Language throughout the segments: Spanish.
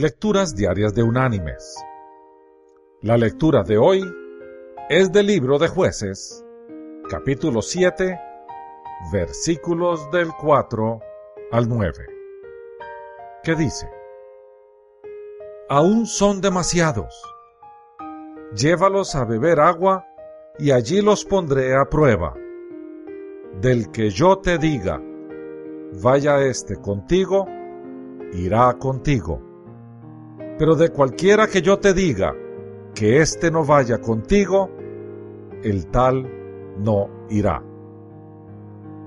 Lecturas Diarias de Unánimes. La lectura de hoy es del libro de jueces, capítulo 7, versículos del 4 al 9, que dice, Aún son demasiados. Llévalos a beber agua y allí los pondré a prueba. Del que yo te diga, vaya éste contigo, irá contigo. Pero de cualquiera que yo te diga, que éste no vaya contigo, el tal no irá.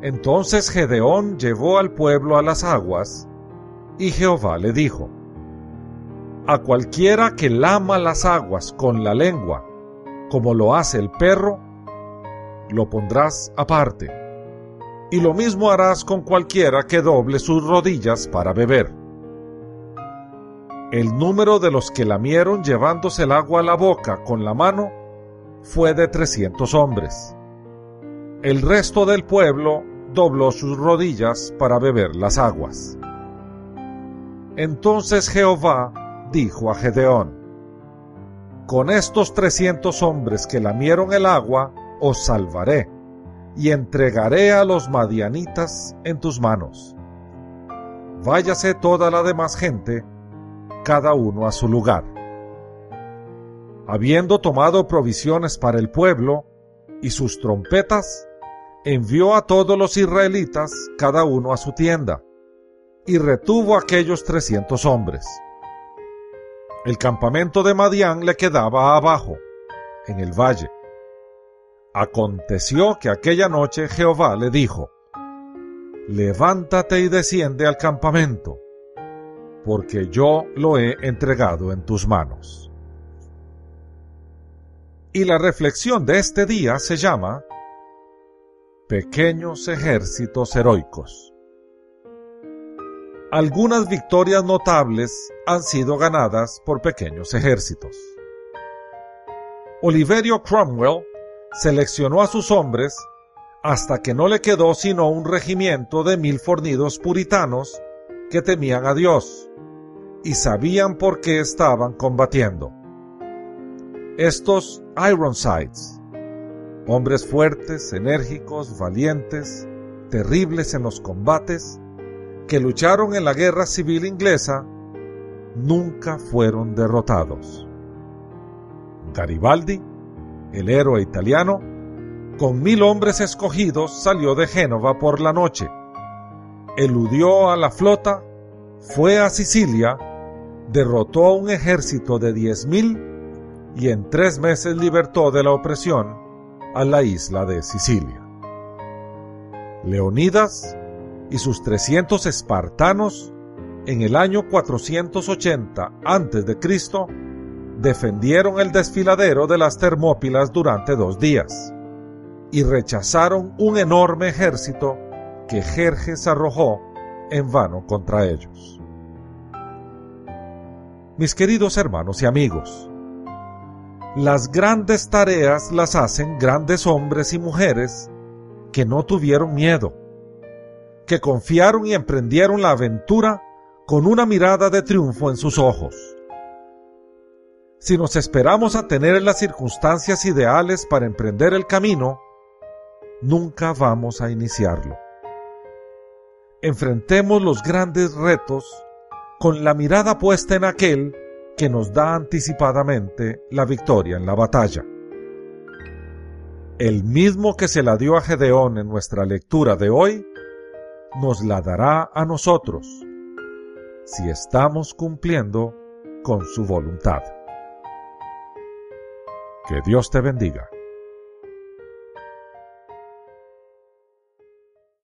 Entonces Gedeón llevó al pueblo a las aguas, y Jehová le dijo, A cualquiera que lama las aguas con la lengua, como lo hace el perro, lo pondrás aparte, y lo mismo harás con cualquiera que doble sus rodillas para beber. El número de los que lamieron llevándose el agua a la boca con la mano fue de trescientos hombres. El resto del pueblo dobló sus rodillas para beber las aguas. Entonces Jehová dijo a Gedeón, Con estos trescientos hombres que lamieron el agua, os salvaré, y entregaré a los madianitas en tus manos. Váyase toda la demás gente, cada uno a su lugar. Habiendo tomado provisiones para el pueblo y sus trompetas, envió a todos los israelitas, cada uno a su tienda, y retuvo aquellos trescientos hombres. El campamento de Madián le quedaba abajo, en el valle. Aconteció que aquella noche Jehová le dijo, Levántate y desciende al campamento porque yo lo he entregado en tus manos. Y la reflexión de este día se llama Pequeños ejércitos heroicos. Algunas victorias notables han sido ganadas por pequeños ejércitos. Oliverio Cromwell seleccionó a sus hombres hasta que no le quedó sino un regimiento de mil fornidos puritanos que temían a Dios y sabían por qué estaban combatiendo. Estos Ironsides, hombres fuertes, enérgicos, valientes, terribles en los combates, que lucharon en la guerra civil inglesa, nunca fueron derrotados. Garibaldi, el héroe italiano, con mil hombres escogidos salió de Génova por la noche, eludió a la flota, fue a Sicilia derrotó a un ejército de diez mil y en tres meses libertó de la opresión a la isla de Sicilia. Leonidas y sus 300 espartanos en el año 480 a.C. defendieron el desfiladero de las Termópilas durante dos días y rechazaron un enorme ejército que Jerjes arrojó en vano contra ellos mis queridos hermanos y amigos. Las grandes tareas las hacen grandes hombres y mujeres que no tuvieron miedo, que confiaron y emprendieron la aventura con una mirada de triunfo en sus ojos. Si nos esperamos a tener las circunstancias ideales para emprender el camino, nunca vamos a iniciarlo. Enfrentemos los grandes retos con la mirada puesta en aquel que nos da anticipadamente la victoria en la batalla. El mismo que se la dio a Gedeón en nuestra lectura de hoy, nos la dará a nosotros, si estamos cumpliendo con su voluntad. Que Dios te bendiga.